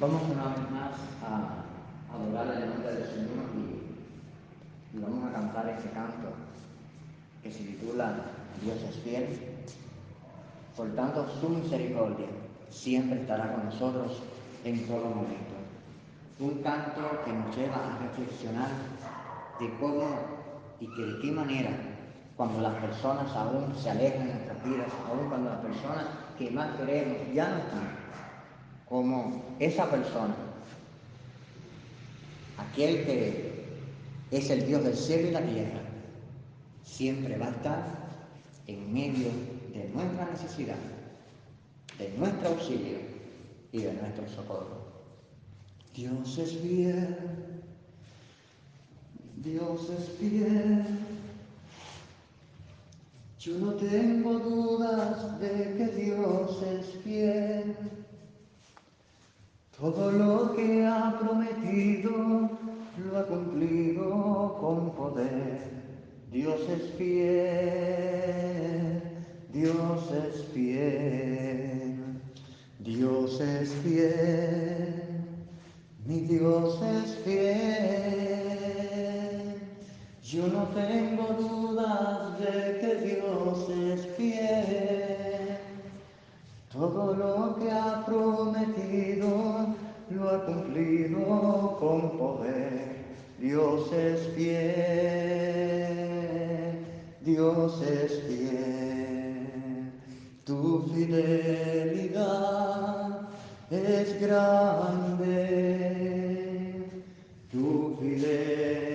Vamos una vez más a adorar el nombre del Señor y, vamos a cantar este canto que se titula Dios es fiel. Por tanto, su misericordia siempre estará con nosotros en todo momento. Un canto que nos lleva a reflexionar de cómo y de qué manera cuando las personas aún se alejan de nuestras vidas, aún cuando las personas que más queremos ya no están, como esa persona, aquel que es el Dios del cielo y la tierra, siempre va a estar en medio de nuestra necesidad, de nuestro auxilio y de nuestro socorro. Dios es fiel, Dios es fiel. Yo no tengo dudas de que Dios es fiel. Todo lo que ha prometido lo ha cumplido con poder. Dios es fiel, Dios es fiel, Dios es fiel, mi Dios es fiel. Yo no tengo dudas de que Dios es fiel. Todo lo que ha prometido con poder. Dios es fiel, Dios es fiel. Tu fidelidad es grande, tu fidelidad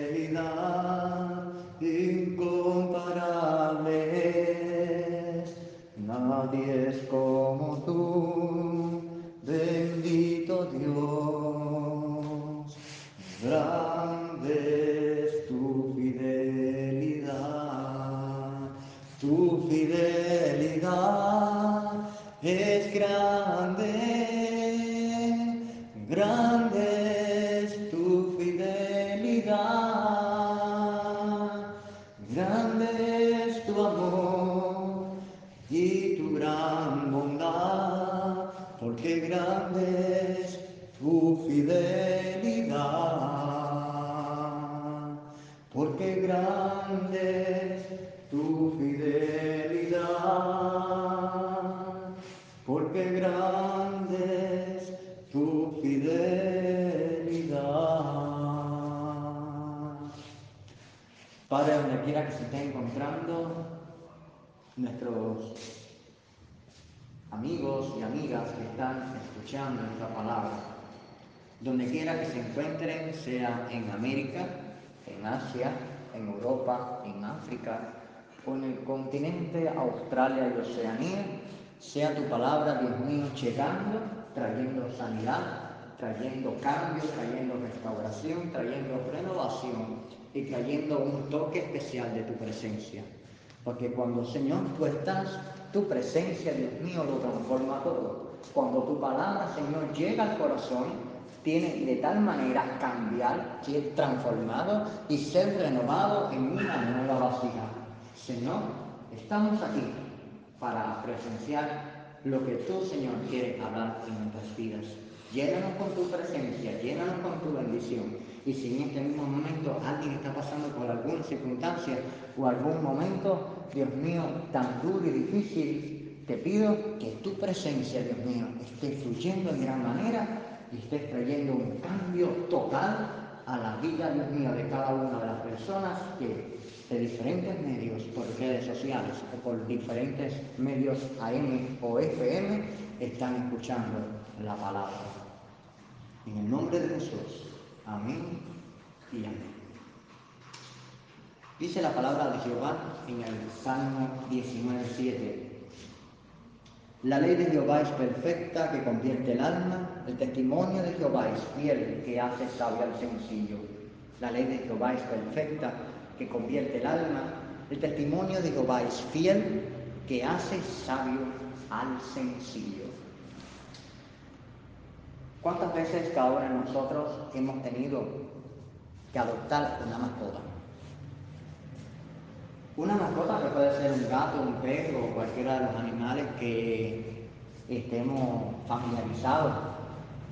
encuentren, sea en América, en Asia, en Europa, en África o en el continente Australia y Oceanía, sea tu palabra, Dios mío, llegando, trayendo sanidad, trayendo cambio, trayendo restauración, trayendo renovación y trayendo un toque especial de tu presencia. Porque cuando, Señor, tú estás, tu presencia, Dios mío, lo transforma todo. Cuando tu palabra, Señor, llega al corazón, tiene de tal manera cambiar, ser transformado y ser renovado en una nueva vasija. Señor, estamos aquí para presenciar lo que tú, Señor, quieres hablar en nuestras vidas. Llénanos con tu presencia, llénanos con tu bendición. Y si en este mismo momento alguien está pasando por alguna circunstancia o algún momento, Dios mío, tan duro y difícil, te pido que tu presencia, Dios mío, esté fluyendo en gran manera y estés trayendo un cambio total a la vida, Dios mío, de cada una de las personas que de diferentes medios, por redes sociales o por diferentes medios AM o FM, están escuchando la palabra. En el nombre de Jesús. Amén y amén. Dice la palabra de Jehová en el Salmo 19.7. La ley de Jehová es perfecta, que convierte el alma. El testimonio de Jehová es fiel, que hace sabio al sencillo. La ley de Jehová es perfecta, que convierte el alma. El testimonio de Jehová es fiel, que hace sabio al sencillo. ¿Cuántas veces cada uno de nosotros hemos tenido que adoptar una mascota? Una mascota que puede ser un gato, un perro o cualquiera de los animales que estemos familiarizados.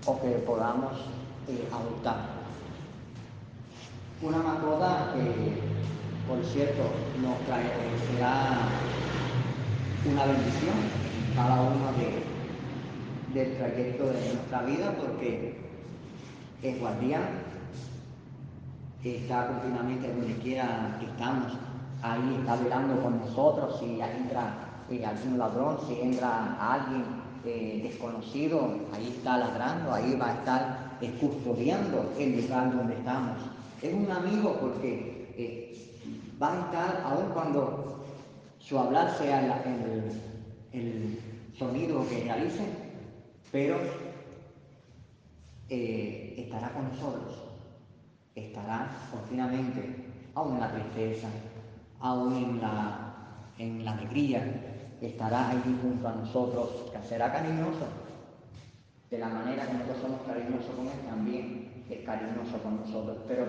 o que podamos eh, adoptar. Una mascota que, por cierto, nos trae, será una bendición en cada uno del trayecto de nuestra vida porque es guardián, está continuamente donde quiera que estamos, ahí está velando con nosotros, si entra eh, algún ladrón, si entra alguien eh, desconocido, ahí está ladrando, ahí va a estar eh, custodiando el lugar donde estamos. Es un amigo porque va a estar, aun cuando su hablar sea el, el sonido que realice, pero estará con nosotros, estará continuamente, aún en la tristeza, aún en la, en la alegría, estará ahí junto a nosotros, que será cariñoso. De la manera que nosotros somos cariñosos con Él, también es cariñoso con nosotros. Pero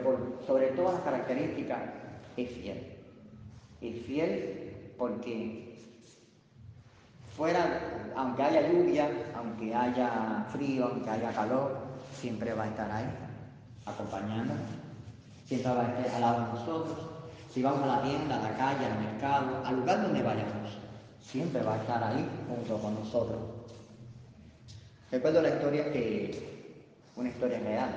sobre todas las características, es fiel. Es fiel porque fuera, aunque haya lluvia, aunque haya frío, aunque haya calor, siempre va a estar ahí, acompañándonos, siempre va a estar al lado de nosotros. Si vamos a la tienda, a la calle, al mercado, al lugar donde vayamos, siempre va a estar ahí junto con nosotros. Recuerdo la historia que, una historia real.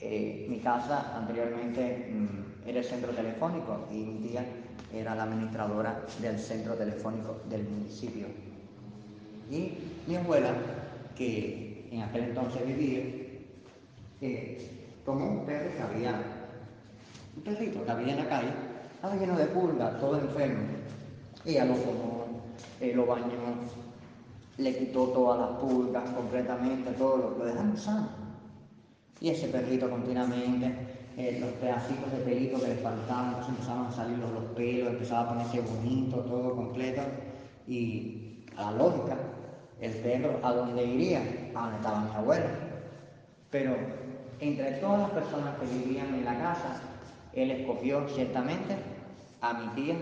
Eh, mi casa anteriormente mm, era el centro telefónico y mi tía era la administradora del centro telefónico del municipio. Y mi abuela, que en aquel entonces vivía, como un perro que había, un perrito que había en la calle, estaba lleno de pulgas, todo enfermo. Ella lo tomó, lo bañó, le quitó todas las pulgas completamente, todo lo, lo dejaron sano. Y ese perrito continuamente, eh, los pedacitos de pelito que le faltaban, entonces empezaban a salir los, los pelos, empezaba a ponerse bonito, todo completo. Y a la lógica, el perro a dónde iría, a donde estaba mi abuela. Pero entre todas las personas que vivían en la casa, él escogió ciertamente a mi tía,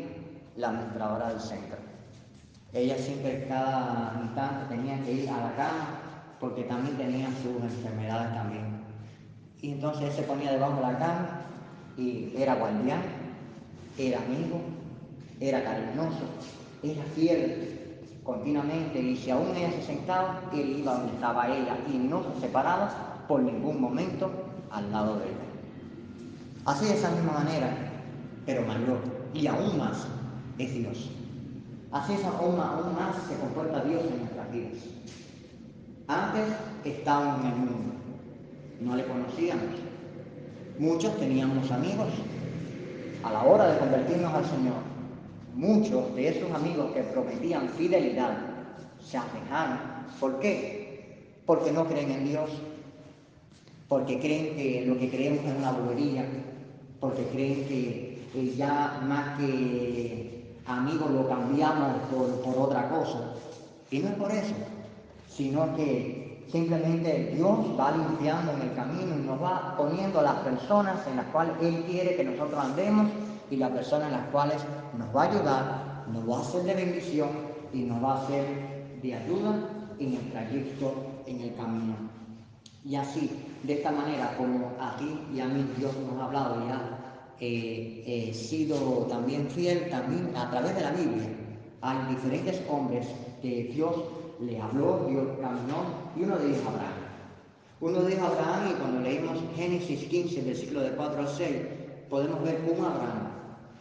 la administradora del centro. Ella siempre cada instante tenía que ir a la cama porque también tenía sus enfermedades también. Y entonces él se ponía debajo de la cama y era guardián, era amigo, era cariñoso, era fiel continuamente y si aún ella se sentaba, él iba donde estaba ella y no se separaba por ningún momento al lado de ella. Así de esa misma manera, pero mayor y aún más es Dios. Así es aún, aún más se comporta Dios en nuestras vidas. Antes estábamos en el mundo, no le conocíamos. Muchos teníamos amigos. A la hora de convertirnos al Señor, muchos de esos amigos que prometían fidelidad se alejaron. ¿Por qué? Porque no creen en Dios, porque creen que lo que creemos es una bobería, porque creen que ya más que amigos lo cambiamos por, otra cosa. Y no es por eso, sino que simplemente Dios va limpiando en el camino y nos va poniendo las personas en las cuales Él quiere que nosotros andemos y las personas en las cuales nos va a ayudar, nos va a hacer de bendición y nos va a hacer de ayuda en el trayecto, en el camino. Y así, de esta manera, como a ti y a mí Dios nos ha hablado y ha eh, sido también fiel, también a través de la Biblia, hay diferentes hombres que Dios le habló, Dios caminó, y uno de ellos Abraham. Uno de ellos Abraham, y cuando leímos Génesis 15, versículo de 4 al 6, podemos ver cómo Abraham,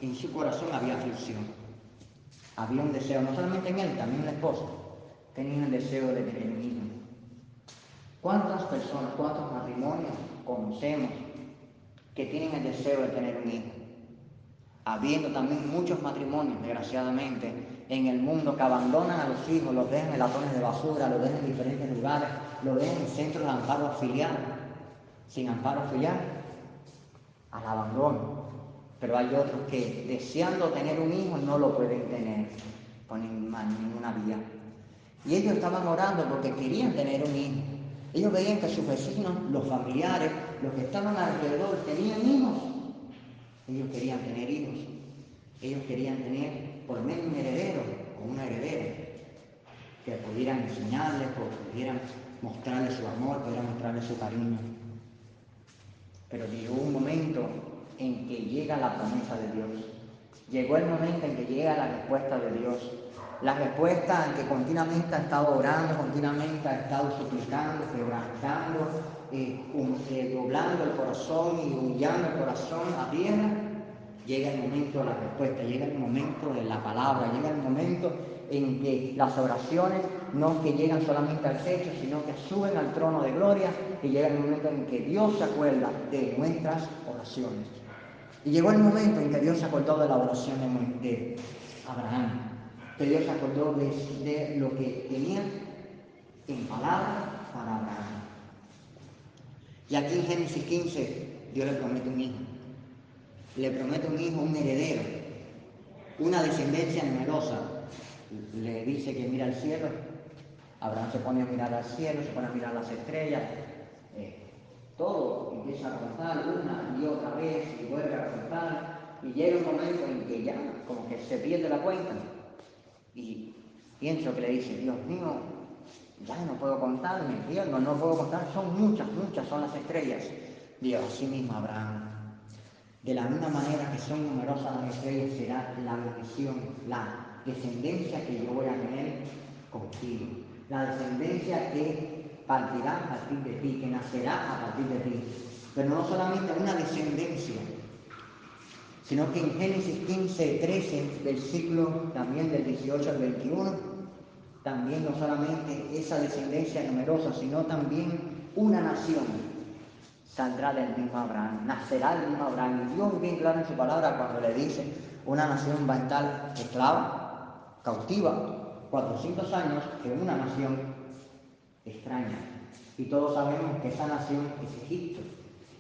en su corazón había aflicción. Había un deseo, no solamente en él, también en la esposa, tenía el deseo de tener un hijo. ¿Cuántas personas, cuántos matrimonios conocemos que tienen el deseo de tener un hijo? Habiendo también muchos matrimonios, desgraciadamente, en el mundo que abandonan a los hijos, los dejan en latones de basura, los dejan en diferentes lugares, los dejan en centros de amparo filial, sin amparo filial, al abandono. Pero hay otros que deseando tener un hijo no lo pueden tener por ninguna vía. Y ellos estaban orando porque querían tener un hijo. Ellos veían que sus vecinos, los familiares, los que estaban alrededor, tenían hijos. Ellos querían tener hijos. Ellos querían tener por medio un heredero o una heredera que pudieran enseñarles, que pudieran mostrarle su amor, pudiera mostrarle su cariño. Pero llegó un momento en que llega la promesa de Dios. Llegó el momento en que llega la respuesta de Dios. La respuesta que continuamente ha estado orando, continuamente ha estado suplicando, quebrantando, eh, eh, doblando el corazón y humillando el corazón a tierra. Llega el momento de la respuesta, llega el momento de la palabra, llega el momento en que las oraciones no que llegan solamente al techo, sino que suben al trono de gloria y llega el momento en que Dios se acuerda de nuestras oraciones. Y llegó el momento en que Dios se acordó de la oración de, Abraham, que Dios se acordó de, lo que tenía en palabra para Abraham. Y aquí en Génesis 15, Dios le promete un hijo. Le promete un hijo, un heredero, una descendencia numerosa. Le dice que mira al cielo. Abraham se pone a mirar al cielo, se pone a mirar las estrellas, todo empieza a contar una y otra vez y vuelve a contar y llega un momento en que ya como que se pierde la cuenta y pienso que le dice, Dios mío, ya no puedo contar, me pierdo, no puedo contar, son muchas, muchas son las estrellas. Dios, así mismo Abraham. De la misma manera que son numerosas las estrellas, será la bendición, la descendencia que yo voy a tener contigo. La descendencia que partirá a partir de ti, que nacerá a partir de ti. Pero no solamente una descendencia, sino que en Génesis 15, 13, versículo también del 18 al 21, también no solamente esa descendencia numerosa, sino también una nación saldrá del mismo Abraham, nacerá del mismo Abraham. Y Dios bien claro en su palabra cuando le dice, una nación va a estar esclava, cautiva, 400 años en una nación extraña. Y todos sabemos que esa nación es Egipto.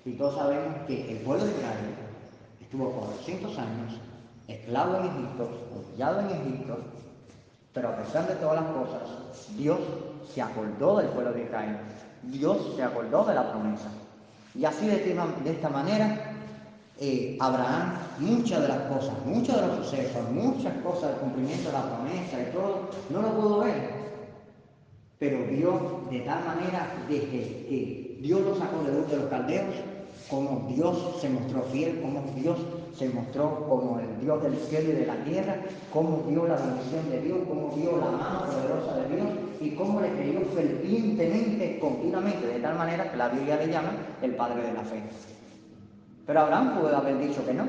Y todos sabemos que el pueblo de Israel estuvo 400 años esclavo en Egipto, humillado en Egipto, pero a pesar de todas las cosas, Dios se acordó del pueblo de Israel. Dios se acordó de la promesa. Y así de, esta manera, eh, Abraham, muchas de las cosas, muchos de los sucesos, muchas cosas del cumplimiento de la promesa y todo, no lo pudo ver pero vio de tal manera desde que Dios lo sacó de luz de los caldeos, como Dios se mostró fiel, como Dios se mostró como el Dios del cielo y de la tierra, cómo vio la bendición de Dios, cómo vio la mano poderosa de Dios y cómo le creyó fervientemente, continuamente, de tal manera que la Biblia le llama el Padre de la Fe. Pero Abraham pudo haber dicho que no.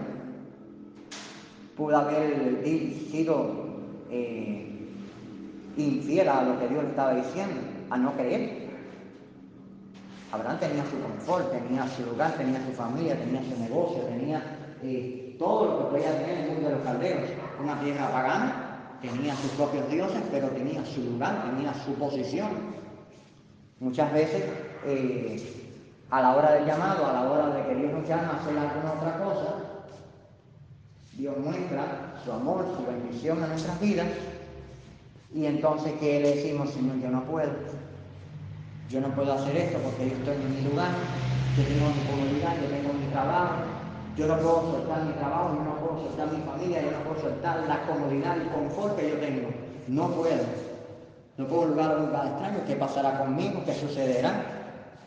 Pudo haber sido eh, infiel a lo que Dios le estaba diciendo, a no creer. Abraham tenía su confort, tenía su lugar, tenía su familia, tenía su negocio, tenía eh, todo lo que podía tener en el mundo de los calderos. Una tierra pagana, tenía sus propios dioses, pero tenía su lugar, tenía su posición. Muchas veces, eh, a la hora del llamado, a la hora de que Dios nos llama a hacer alguna otra cosa, Dios muestra su amor, su bendición en nuestras vidas y entonces, ¿qué le decimos, Señor? Yo no puedo. Yo no puedo hacer esto porque yo estoy en mi lugar, yo tengo mi comunidad, yo tengo mi trabajo, yo no puedo soltar mi trabajo, yo no puedo soltar mi familia, yo no puedo soltar la comodidad, el confort que yo tengo. No puedo. No puedo lugar a un lugar extraño. ¿Qué pasará conmigo? ¿Qué sucederá?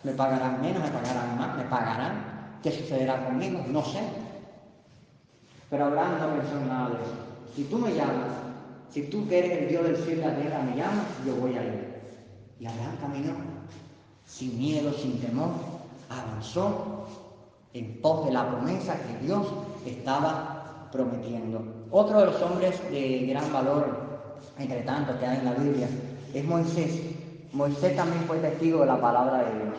¿Me pagarán menos? ¿Me pagarán más? ¿Me pagarán? ¿Qué sucederá conmigo? No sé. Pero Abraham no pensó nada de eso. Si tú me llamas, si tú que el Dios del cielo y la tierra me llamas, yo voy a ir. Y Abraham caminó sin miedo, sin temor, avanzó en pos de la promesa que Dios estaba prometiendo. Otro de los hombres de gran valor, entre tantos que hay en la Biblia, es Moisés. Moisés también fue testigo de la palabra de Dios.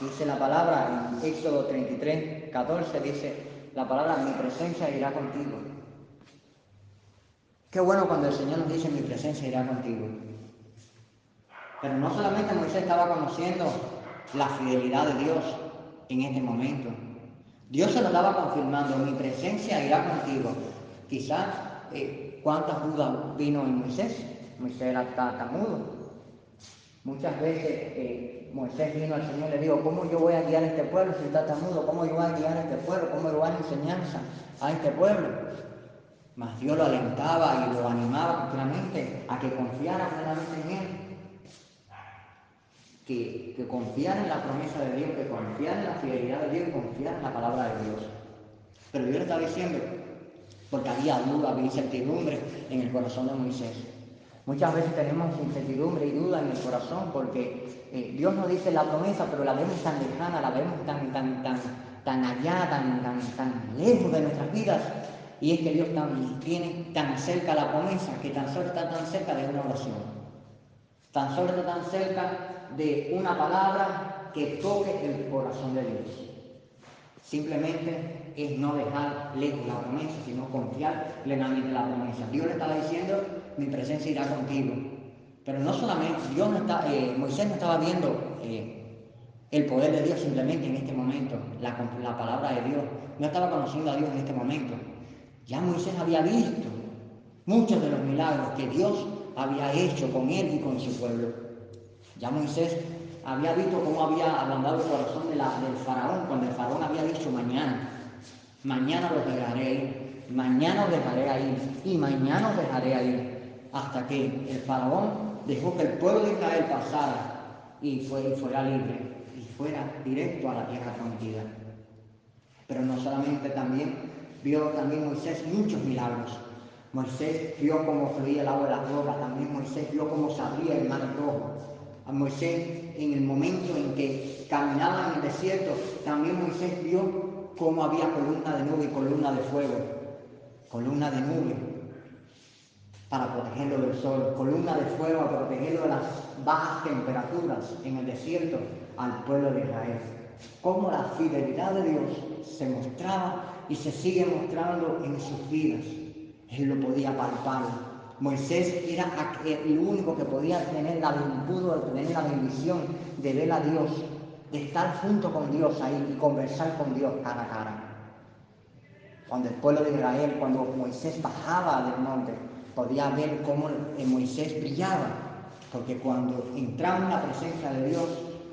Dice la palabra en Éxodo 33, 14, dice la palabra, mi presencia irá contigo Qué bueno cuando el Señor nos dice mi presencia irá contigo. Pero no solamente Moisés estaba conociendo la fidelidad de Dios en este momento. Dios se lo estaba confirmando, mi presencia irá contigo. Quizás, eh, ¿cuántas dudas vino en Moisés? Moisés era tartamudo. Muchas veces eh, Moisés vino al Señor y le dijo, ¿cómo yo voy a guiar a este pueblo si está tartamudo? ¿Cómo yo voy a guiar a este pueblo? ¿Cómo yo voy a dar enseñanza a este pueblo? Mas Dios lo alentaba y lo animaba continuamente a que confiara plenamente en Él. Que, que en la promesa de Dios, que confiar en la fidelidad de Dios y confiar en la palabra de Dios. Pero Dios está diciendo, porque había duda, había incertidumbre en el corazón de Moisés. Muchas veces tenemos incertidumbre y duda en el corazón porque eh, Dios nos dice la promesa, pero la vemos tan lejana, la vemos tan, tan, tan, tan allá, tan, tan, tan lejos de nuestras vidas. Y es que Dios tiene tan cerca la promesa que tan solo está tan cerca de una oración. Tan solo está tan cerca de una palabra que toque el corazón de Dios. Simplemente es no dejar lejos la promesa, sino confiar plenamente en la promesa. Dios le estaba diciendo, mi presencia irá contigo. Pero no solamente, Dios no está, eh, Moisés no estaba viendo eh, el poder de Dios simplemente en este momento, la, la palabra de Dios. No estaba conociendo a Dios en este momento. Ya Moisés había visto muchos de los milagros que Dios había hecho con él y con su pueblo. Ya Moisés había visto cómo había ablandado el corazón del faraón cuando el faraón había dicho mañana, mañana los dejaré mañana los dejaré ahí y mañana los dejaré ahí, hasta que el faraón dejó que el pueblo de Israel pasara y, y fuera libre y fuera directo a la tierra prometida. Pero no solamente también vio también Moisés muchos milagros. Moisés vio cómo fluía el agua de la roca, también Moisés vio cómo se abría el mar rojo. A Moisés en el momento en que caminaba en el desierto, también Moisés vio cómo había columna de nube y columna de fuego. Columna de nube para protegerlo del sol, columna de fuego para protegerlo de las bajas temperaturas en el desierto al pueblo de Israel. Cómo la fidelidad de Dios se mostraba y se sigue mostrando en sus vidas. Él lo podía palpar. Moisés era el único que podía tener la pudo tener la bendición de ver a Dios, de estar junto con Dios ahí y conversar con Dios cara a cara. Cuando el pueblo de Israel, cuando Moisés bajaba del monte, podía ver cómo Moisés brillaba, porque cuando entramos en la presencia de Dios,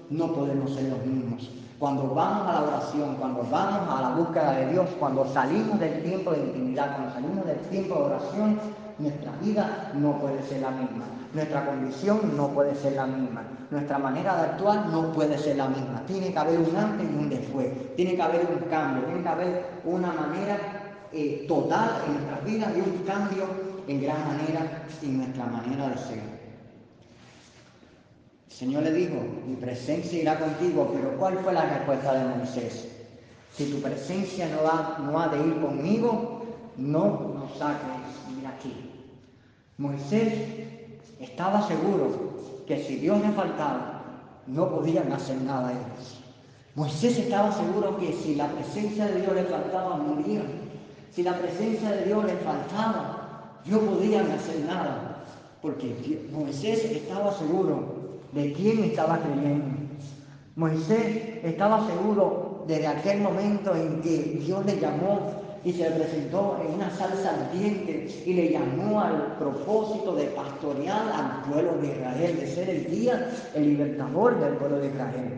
no podemos ser los mismos. Cuando vamos a la oración, cuando vamos a la búsqueda de Dios, cuando salimos del tiempo de intimidad, cuando salimos del tiempo de oración, nuestra vida no puede ser la misma. Nuestra condición no puede ser la misma. Nuestra manera de actuar no puede ser la misma. Tiene que haber un antes y un después. Tiene que haber un cambio. Tiene que haber una manera eh, total en nuestras vidas y un cambio en gran manera en nuestra manera de ser. El Señor le dijo, mi presencia irá contigo, pero ¿cuál fue la respuesta de Moisés? Si tu presencia no ha, no ha de ir conmigo, no nos saques de aquí. Moisés estaba seguro que si Dios le faltaba, no podían hacer nada ellos. Moisés estaba seguro que si la presencia de Dios le faltaba, morían. Si la presencia de Dios le faltaba, no podían hacer nada. Porque Moisés estaba seguro de quién estaba creyendo. Moisés estaba seguro desde aquel momento en que Dios le llamó y se presentó en una salsa ardiente y le llamó al propósito de pastorear al pueblo de Israel, de ser el guía, el libertador del pueblo de Israel.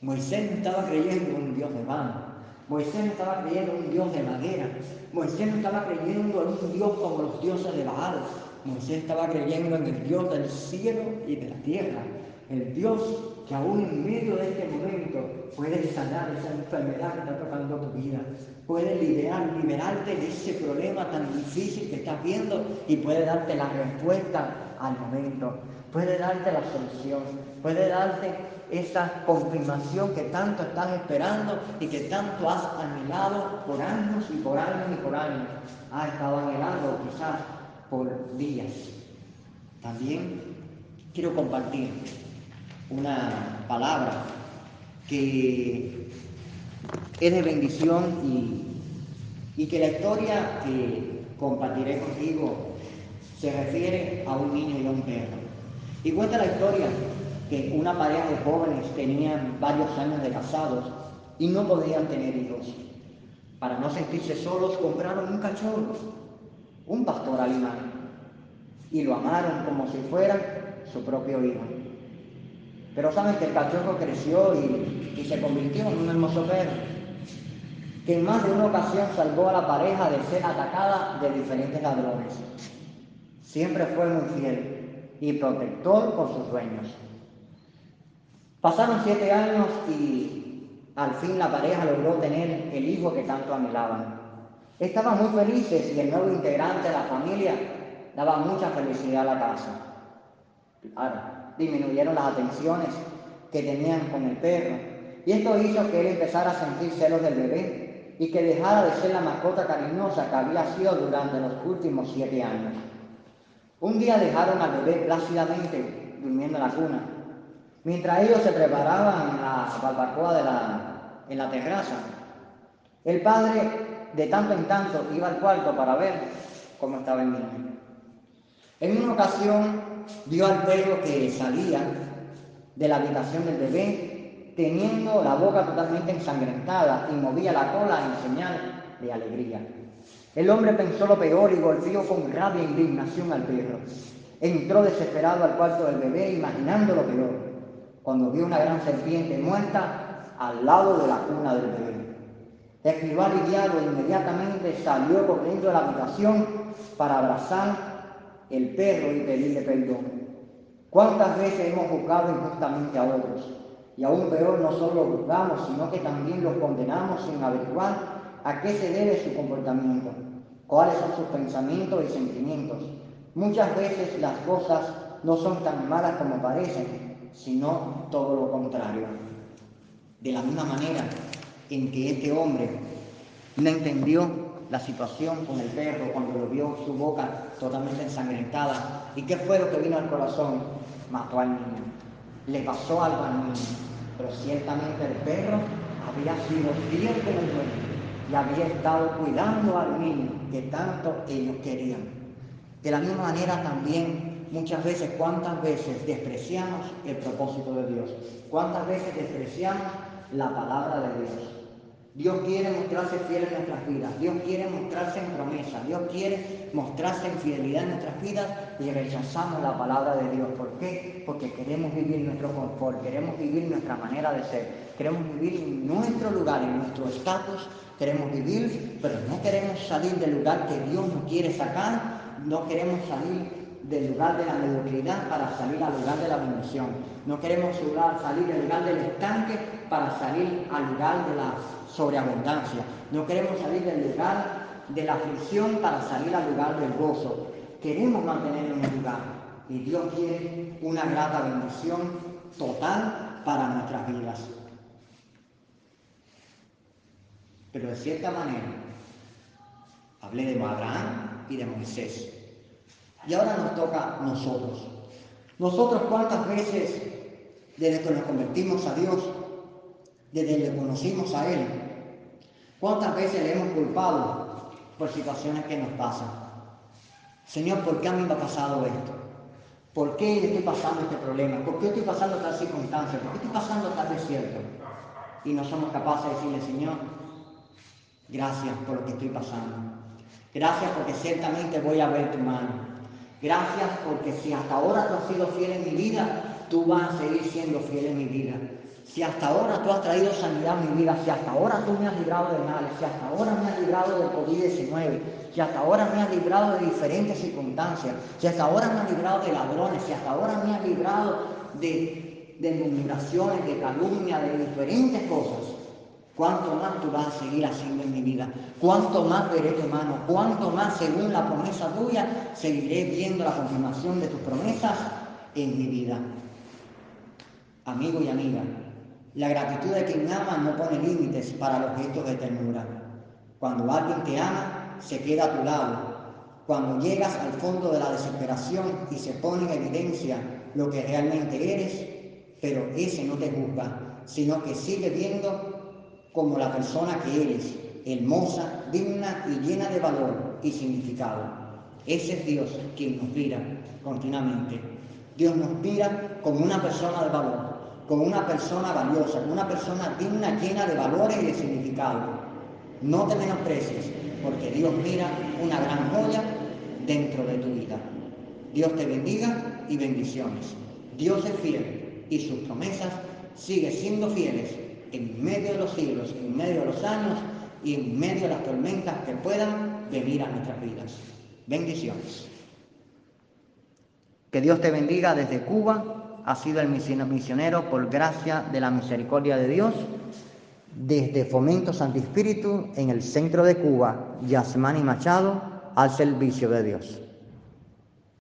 Moisés no estaba creyendo en un Dios de mano. Moisés no estaba creyendo en un Dios de madera. Moisés no estaba creyendo en un Dios como los dioses de Baal. Moisés estaba creyendo en el Dios del cielo y de la tierra. El Dios que aún en medio de este momento puede sanar esa enfermedad que está tocando tu vida, puede liberar, liberarte de ese problema tan difícil que estás viendo y puede darte la respuesta al momento, puede darte la solución, puede darte esa confirmación que tanto estás esperando y que tanto has anhelado por años y por años y por años. Has estado anhelando quizás por días. También quiero compartir una palabra que es de bendición y, y que la historia que compartiré contigo se refiere a un niño y a un perro. Y cuenta la historia que una pareja de jóvenes tenían varios años de casados y no podían tener hijos. Para no sentirse solos compraron un cachorro, un pastor alemán, y lo amaron como si fuera su propio hijo. Pero saben que el cachorro creció y, y se convirtió en un hermoso perro, que en más de una ocasión salvó a la pareja de ser atacada de diferentes ladrones. Siempre fue muy fiel y protector por sus dueños. Pasaron siete años y al fin la pareja logró tener el hijo que tanto anhelaban. Estaban muy felices y el nuevo integrante de la familia daba mucha felicidad a la casa. Disminuyeron las atenciones que tenían con el perro y esto hizo que él empezara a sentir celos del bebé y que dejara de ser la mascota cariñosa que había sido durante los últimos siete años. Un día dejaron al bebé plácidamente durmiendo en la cuna, mientras ellos se preparaban en la barbacoa en la terraza. El padre de tanto en tanto iba al cuarto para ver cómo estaba el niño. En una ocasión vio al perro que salía de la habitación del bebé teniendo la boca totalmente ensangrentada y movía la cola en señal de alegría. El hombre pensó lo peor y golpeó con rabia e indignación al perro. Entró desesperado al cuarto del bebé imaginando lo peor, cuando vio una gran serpiente muerta al lado de la cuna del bebé. Escribió aliviado e inmediatamente salió corriendo de la habitación para abrazar el perro y pedirle perdón. ¿Cuántas veces hemos juzgado injustamente a otros? Y aún peor, no solo los juzgamos, sino que también los condenamos sin averiguar a qué se debe su comportamiento, cuáles son sus pensamientos y sentimientos. Muchas veces las cosas no son tan malas como parecen, sino todo lo contrario. De la misma manera, en que este hombre no entendió la situación con el perro cuando lo vio su boca totalmente ensangrentada. ¿Y qué fue lo que vino al corazón? Mató al niño. Le pasó algo al niño. Pero ciertamente el perro había sido fiel con el dueño y había estado cuidando al niño que tanto ellos querían. De la misma manera también muchas veces, cuántas veces despreciamos el propósito de Dios, cuántas veces despreciamos la palabra de Dios. Dios quiere mostrarse fiel en nuestras vidas, Dios quiere mostrarse en promesa, Dios quiere mostrarse en fidelidad en nuestras vidas y rechazamos la palabra de Dios. ¿Por qué? Porque queremos vivir nuestro confort, queremos vivir nuestra manera de ser, queremos vivir en nuestro lugar, en nuestro estatus, queremos vivir, pero no queremos salir del lugar que Dios nos quiere sacar, no queremos salir del lugar de la mediocridad para salir al lugar de la bendición. No queremos salir del lugar del estanque para salir al lugar de la sobreabundancia. No queremos salir del lugar de la aflicción para salir al lugar del gozo. Queremos mantenernos en un lugar. Y Dios quiere una grata bendición total para nuestras vidas. Pero de cierta manera, hablé de Abraham y de Moisés. Y ahora nos toca nosotros. Nosotros cuántas veces, desde que nos convertimos a Dios, desde que le conocimos a Él, cuántas veces le hemos culpado por situaciones que nos pasan. Señor, ¿por qué a mí me ha pasado esto? ¿Por qué estoy pasando este problema? ¿Por qué estoy pasando tal circunstancia? ¿Por qué estoy pasando tal desierto? Y no somos capaces de decirle, Señor, gracias por lo que estoy pasando. Gracias porque ciertamente voy a ver tu mano. Gracias porque si hasta ahora tú has sido fiel en mi vida, tú vas a seguir siendo fiel en mi vida. Si hasta ahora tú has traído sanidad a mi vida, si hasta ahora tú me has librado de males, si hasta ahora me has librado del COVID-19, si hasta ahora me has librado de diferentes circunstancias, si hasta ahora me has librado de ladrones, si hasta ahora me has librado de, de de calumnia, de diferentes cosas, ¿Cuánto más tú vas a seguir haciendo en mi vida? ¿Cuánto más veré tu mano? ¿Cuánto más, según la promesa tuya, seguiré viendo la confirmación de tus promesas en mi vida? Amigo y amiga, la gratitud de quien ama no pone límites para los gestos de ternura. Cuando alguien te ama, se queda a tu lado. Cuando llegas al fondo de la desesperación y se pone en evidencia lo que realmente eres, pero ese no te juzga, sino que sigue viendo como la persona que eres, hermosa, digna y llena de valor y significado. Ese es Dios quien nos mira continuamente. Dios nos mira como una persona de valor, como una persona valiosa, como una persona digna, llena de valores y de significado. No te menosprecies, porque Dios mira una gran joya dentro de tu vida. Dios te bendiga y bendiciones. Dios es fiel y sus promesas siguen siendo fieles en medio de los siglos, en medio de los años y en medio de las tormentas que puedan venir a nuestras vidas. Bendiciones. Que Dios te bendiga desde Cuba ha sido el misionero por gracia de la misericordia de Dios desde Fomento Santi Espíritu en el centro de Cuba, Yasmani Machado, al servicio de Dios.